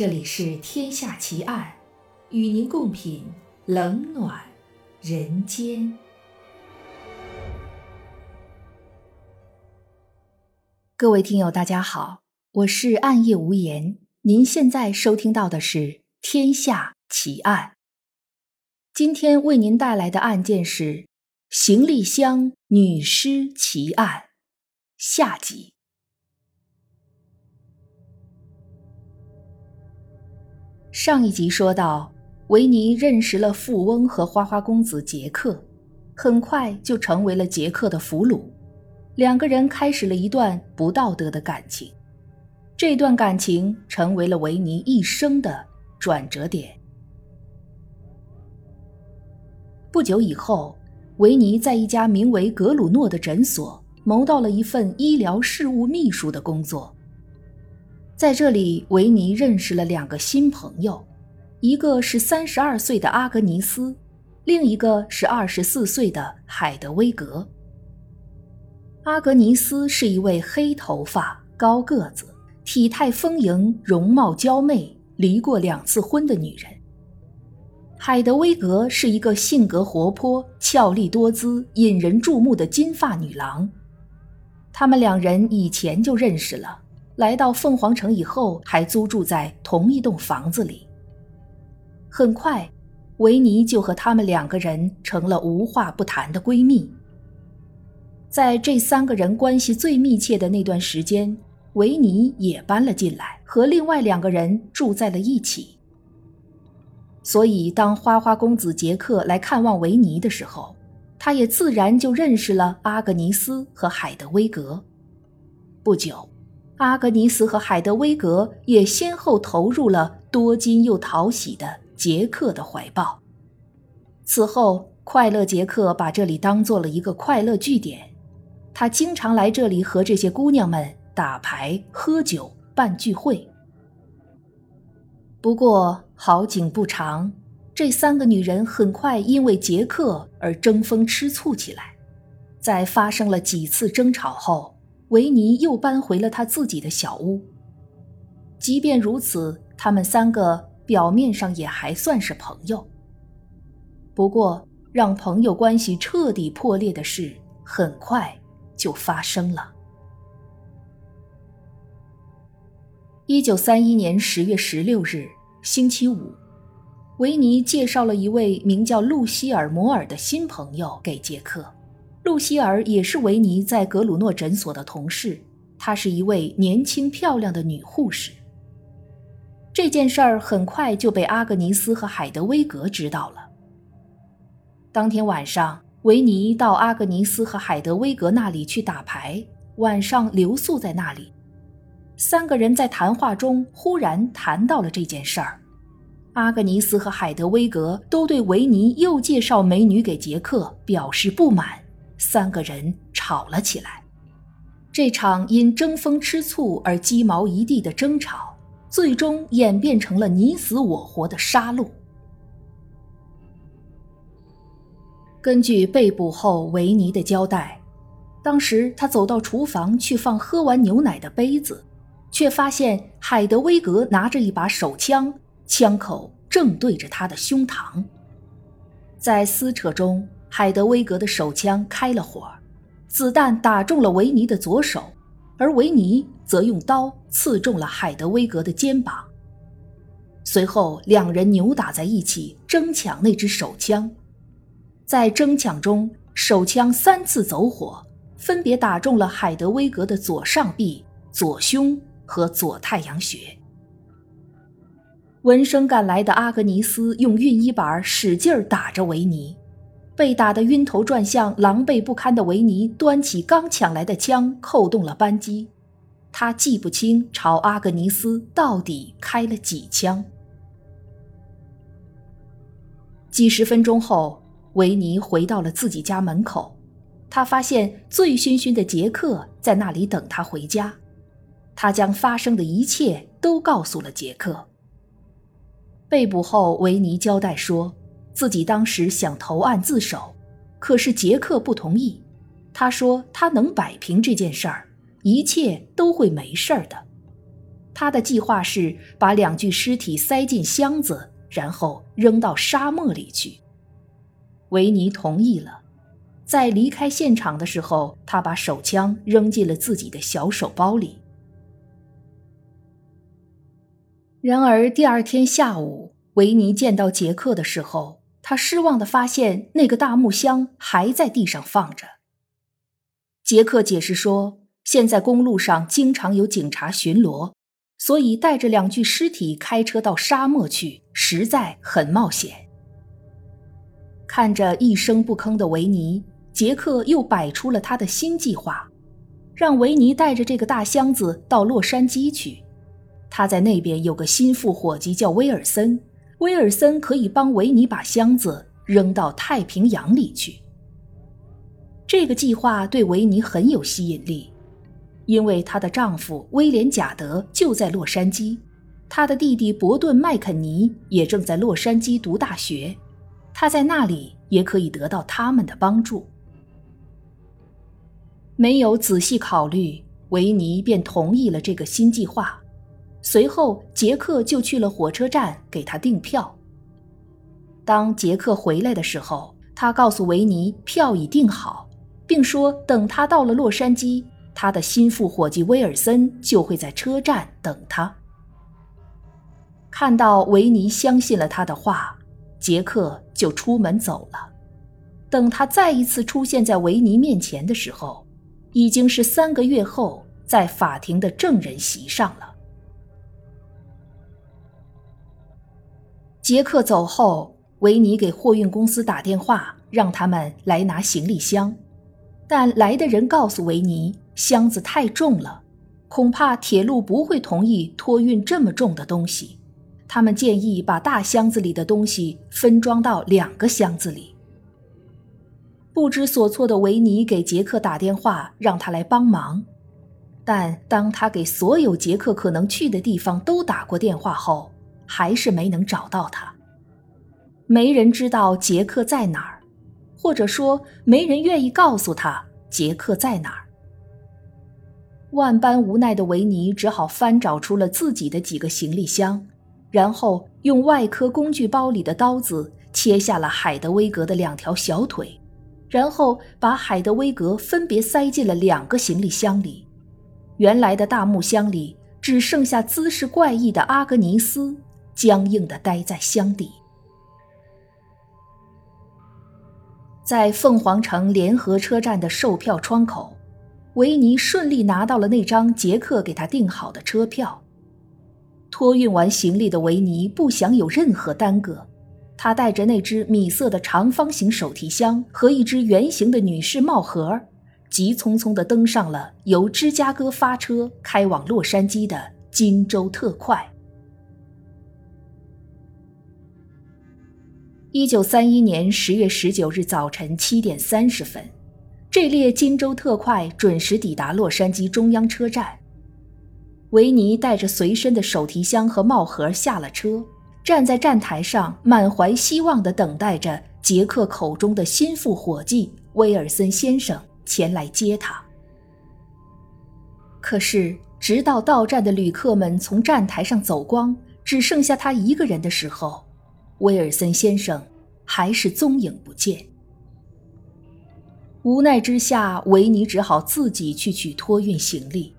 这里是《天下奇案》，与您共品冷暖人间。各位听友，大家好，我是暗夜无言。您现在收听到的是《天下奇案》。今天为您带来的案件是行李箱女尸奇案下集。上一集说到，维尼认识了富翁和花花公子杰克，很快就成为了杰克的俘虏。两个人开始了一段不道德的感情，这段感情成为了维尼一生的转折点。不久以后，维尼在一家名为格鲁诺的诊所谋到了一份医疗事务秘书的工作。在这里，维尼认识了两个新朋友，一个是三十二岁的阿格尼斯，另一个是二十四岁的海德威格。阿格尼斯是一位黑头发、高个子、体态丰盈、容貌娇媚、离过两次婚的女人。海德威格是一个性格活泼、俏丽多姿、引人注目的金发女郎。他们两人以前就认识了。来到凤凰城以后，还租住在同一栋房子里。很快，维尼就和他们两个人成了无话不谈的闺蜜。在这三个人关系最密切的那段时间，维尼也搬了进来，和另外两个人住在了一起。所以，当花花公子杰克来看望维尼的时候，他也自然就认识了阿格尼斯和海德威格。不久。阿格尼斯和海德威格也先后投入了多金又讨喜的杰克的怀抱。此后，快乐杰克把这里当做了一个快乐据点，他经常来这里和这些姑娘们打牌、喝酒、办聚会。不过，好景不长，这三个女人很快因为杰克而争风吃醋起来，在发生了几次争吵后。维尼又搬回了他自己的小屋。即便如此，他们三个表面上也还算是朋友。不过，让朋友关系彻底破裂的事很快就发生了。一九三一年十月十六日，星期五，维尼介绍了一位名叫露西尔·摩尔的新朋友给杰克。露西尔也是维尼在格鲁诺诊所的同事，她是一位年轻漂亮的女护士。这件事儿很快就被阿格尼斯和海德威格知道了。当天晚上，维尼到阿格尼斯和海德威格那里去打牌，晚上留宿在那里。三个人在谈话中忽然谈到了这件事儿，阿格尼斯和海德威格都对维尼又介绍美女给杰克表示不满。三个人吵了起来，这场因争风吃醋而鸡毛一地的争吵，最终演变成了你死我活的杀戮。根据被捕后维尼的交代，当时他走到厨房去放喝完牛奶的杯子，却发现海德威格拿着一把手枪，枪口正对着他的胸膛，在撕扯中。海德威格的手枪开了火，子弹打中了维尼的左手，而维尼则用刀刺中了海德威格的肩膀。随后，两人扭打在一起，争抢那支手枪。在争抢中，手枪三次走火，分别打中了海德威格的左上臂、左胸和左太阳穴。闻声赶来的阿格尼斯用熨衣板使劲打着维尼。被打得晕头转向、狼狈不堪的维尼端起刚抢来的枪，扣动了扳机。他记不清朝阿格尼斯到底开了几枪。几十分钟后，维尼回到了自己家门口，他发现醉醺醺的杰克在那里等他回家。他将发生的一切都告诉了杰克。被捕后，维尼交代说。自己当时想投案自首，可是杰克不同意。他说他能摆平这件事儿，一切都会没事儿的。他的计划是把两具尸体塞进箱子，然后扔到沙漠里去。维尼同意了。在离开现场的时候，他把手枪扔进了自己的小手包里。然而第二天下午，维尼见到杰克的时候，他失望的发现那个大木箱还在地上放着。杰克解释说，现在公路上经常有警察巡逻，所以带着两具尸体开车到沙漠去，实在很冒险。看着一声不吭的维尼。杰克又摆出了他的新计划，让维尼带着这个大箱子到洛杉矶去。他在那边有个心腹伙计叫威尔森，威尔森可以帮维尼把箱子扔到太平洋里去。这个计划对维尼很有吸引力，因为她的丈夫威廉·贾德就在洛杉矶，她的弟弟伯顿·麦肯尼也正在洛杉矶读大学，他在那里也可以得到他们的帮助。没有仔细考虑，维尼便同意了这个新计划。随后，杰克就去了火车站给他订票。当杰克回来的时候，他告诉维尼票已订好，并说等他到了洛杉矶，他的心腹伙计威尔森就会在车站等他。看到维尼相信了他的话，杰克就出门走了。等他再一次出现在维尼面前的时候，已经是三个月后，在法庭的证人席上了。杰克走后，维尼给货运公司打电话，让他们来拿行李箱，但来的人告诉维尼，箱子太重了，恐怕铁路不会同意托运这么重的东西。他们建议把大箱子里的东西分装到两个箱子里。不知所措的维尼给杰克打电话，让他来帮忙。但当他给所有杰克可能去的地方都打过电话后，还是没能找到他。没人知道杰克在哪儿，或者说没人愿意告诉他杰克在哪儿。万般无奈的维尼只好翻找出了自己的几个行李箱，然后用外科工具包里的刀子切下了海德威格的两条小腿。然后把海德威格分别塞进了两个行李箱里，原来的大木箱里只剩下姿势怪异的阿格尼斯，僵硬地待在箱底。在凤凰城联合车站的售票窗口，维尼顺利拿到了那张杰克给他订好的车票。托运完行李的维尼不想有任何耽搁。他带着那只米色的长方形手提箱和一只圆形的女士帽盒，急匆匆地登上了由芝加哥发车开往洛杉矶的金州特快。一九三一年十月十九日早晨七点三十分，这列金州特快准时抵达洛杉矶中央车站。维尼带着随身的手提箱和帽盒下了车。站在站台上，满怀希望地等待着杰克口中的心腹伙计威尔森先生前来接他。可是，直到到站的旅客们从站台上走光，只剩下他一个人的时候，威尔森先生还是踪影不见。无奈之下，维尼只好自己去取托运行李。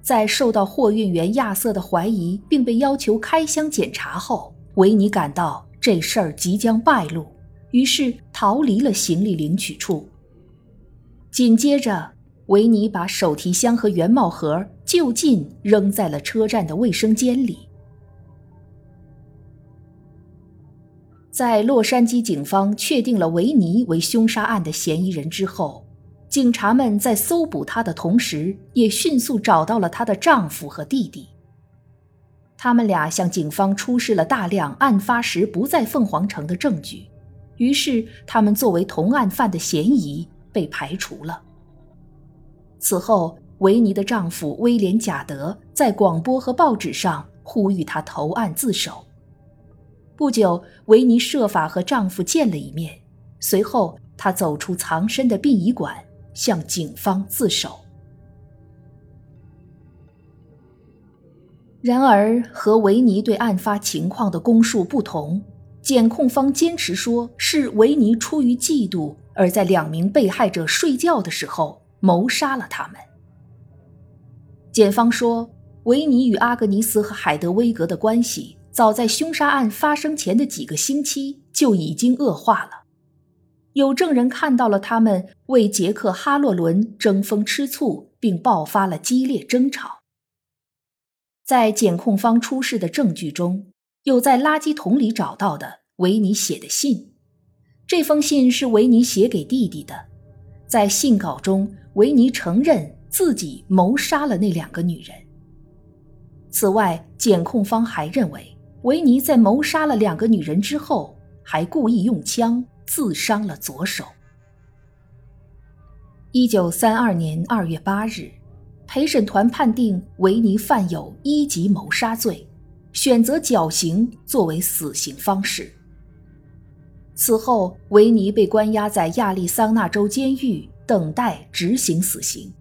在受到货运员亚瑟的怀疑，并被要求开箱检查后，维尼感到这事儿即将败露，于是逃离了行李领取处。紧接着，维尼把手提箱和圆帽盒就近扔在了车站的卫生间里。在洛杉矶警方确定了维尼为凶杀案的嫌疑人之后。警察们在搜捕她的同时，也迅速找到了她的丈夫和弟弟。他们俩向警方出示了大量案发时不在凤凰城的证据，于是他们作为同案犯的嫌疑被排除了。此后，维尼的丈夫威廉·贾德在广播和报纸上呼吁她投案自首。不久，维尼设法和丈夫见了一面，随后她走出藏身的殡仪馆。向警方自首。然而，和维尼对案发情况的供述不同，检控方坚持说是维尼出于嫉妒，而在两名被害者睡觉的时候谋杀了他们。检方说，维尼与阿格尼斯和海德威格的关系，早在凶杀案发生前的几个星期就已经恶化了。有证人看到了他们为杰克·哈洛伦争风吃醋，并爆发了激烈争吵。在检控方出示的证据中，有在垃圾桶里找到的维尼写的信。这封信是维尼写给弟弟的。在信稿中，维尼承认自己谋杀了那两个女人。此外，检控方还认为，维尼在谋杀了两个女人之后，还故意用枪自伤了左手。一九三二年二月八日。陪审团判定维尼犯有一级谋杀罪，选择绞刑作为死刑方式。此后，维尼被关押在亚利桑那州监狱，等待执行死刑。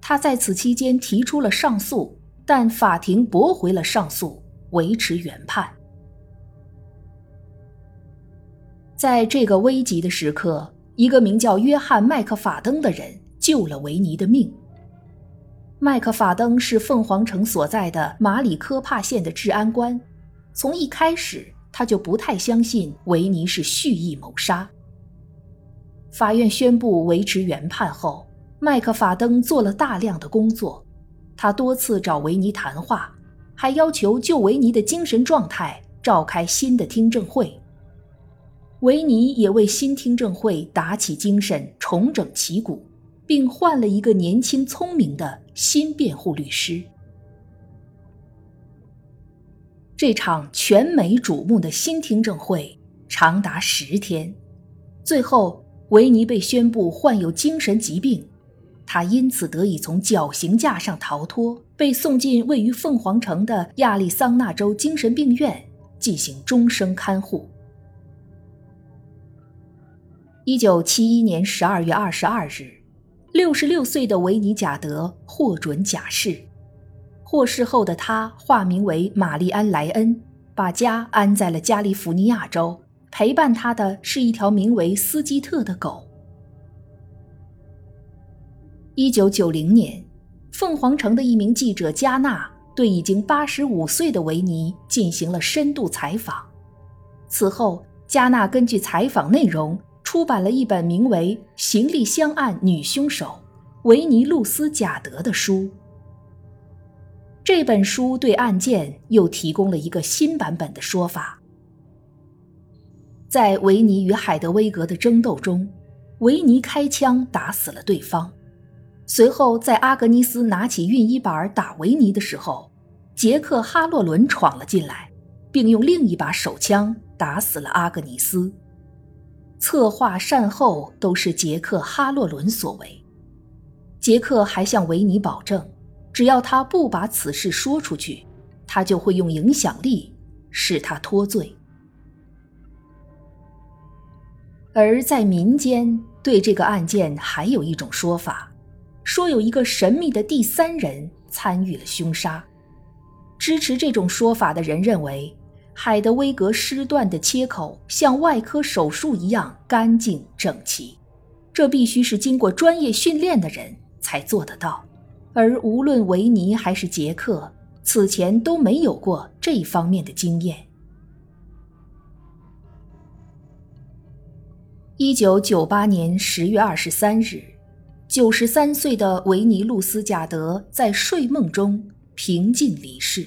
他在此期间提出了上诉，但法庭驳回了上诉，维持原判。在这个危急的时刻，一个名叫约翰·麦克法登的人救了维尼的命。麦克法登是凤凰城所在的马里科帕县的治安官，从一开始他就不太相信维尼是蓄意谋杀。法院宣布维持原判后，麦克法登做了大量的工作，他多次找维尼谈话，还要求就维尼的精神状态召开新的听证会。维尼也为新听证会打起精神，重整旗鼓。并换了一个年轻聪明的新辩护律师。这场全美瞩目的新听证会长达十天，最后维尼被宣布患有精神疾病，他因此得以从绞刑架上逃脱，被送进位于凤凰城的亚利桑那州精神病院进行终生看护。一九七一年十二月二十二日。六十六岁的维尼贾德获准假释，获释后的他化名为玛丽安莱恩，把家安在了加利福尼亚州。陪伴他的是一条名为斯基特的狗。一九九零年，凤凰城的一名记者加纳对已经八十五岁的维尼进行了深度采访。此后，加纳根据采访内容。出版了一本名为《行李箱案女凶手维尼·露丝·贾德》的书。这本书对案件又提供了一个新版本的说法。在维尼与海德威格的争斗中，维尼开枪打死了对方。随后，在阿格尼斯拿起熨衣板打维尼的时候，杰克·哈洛伦闯了进来，并用另一把手枪打死了阿格尼斯。策划善后都是杰克·哈洛伦所为。杰克还向维尼保证，只要他不把此事说出去，他就会用影响力使他脱罪。而在民间，对这个案件还有一种说法，说有一个神秘的第三人参与了凶杀。支持这种说法的人认为。海德威格尸段的切口像外科手术一样干净整齐，这必须是经过专业训练的人才做得到。而无论维尼还是杰克，此前都没有过这方面的经验。一九九八年十月二十三日，九十三岁的维尼·路斯·贾德在睡梦中平静离世。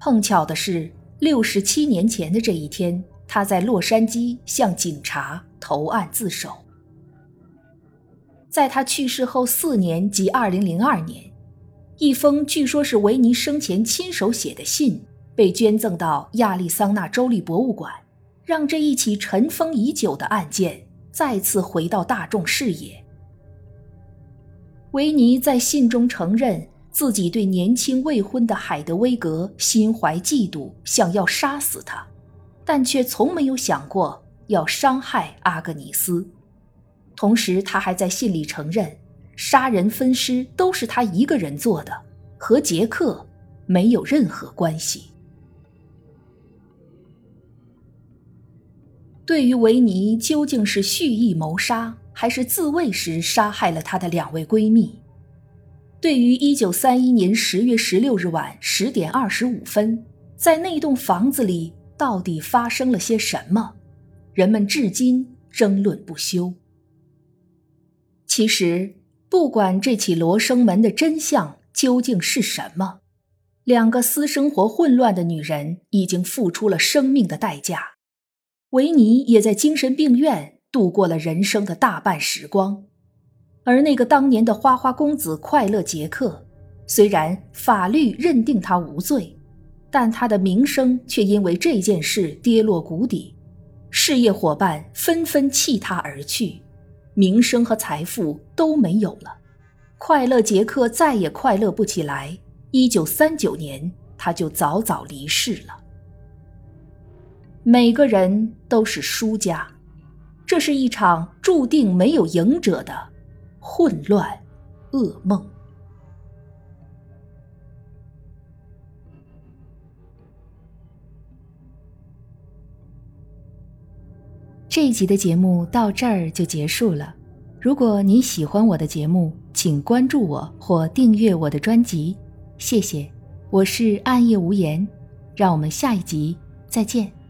碰巧的是。六十七年前的这一天，他在洛杉矶向警察投案自首。在他去世后四年，即二零零二年，一封据说是维尼生前亲手写的信被捐赠到亚利桑那州立博物馆，让这一起尘封已久的案件再次回到大众视野。维尼在信中承认。自己对年轻未婚的海德威格心怀嫉妒，想要杀死他，但却从没有想过要伤害阿格尼斯。同时，他还在信里承认，杀人分尸都是他一个人做的，和杰克没有任何关系。对于维尼究竟是蓄意谋杀，还是自卫时杀害了她的两位闺蜜？对于一九三一年十月十六日晚十点二十五分，在那栋房子里到底发生了些什么？人们至今争论不休。其实，不管这起罗生门的真相究竟是什么，两个私生活混乱的女人已经付出了生命的代价。维尼也在精神病院度过了人生的大半时光。而那个当年的花花公子快乐杰克，虽然法律认定他无罪，但他的名声却因为这件事跌落谷底，事业伙伴纷纷弃他而去，名声和财富都没有了，快乐杰克再也快乐不起来。一九三九年，他就早早离世了。每个人都是输家，这是一场注定没有赢者的。混乱，噩梦。这一集的节目到这儿就结束了。如果你喜欢我的节目，请关注我或订阅我的专辑，谢谢。我是暗夜无言，让我们下一集再见。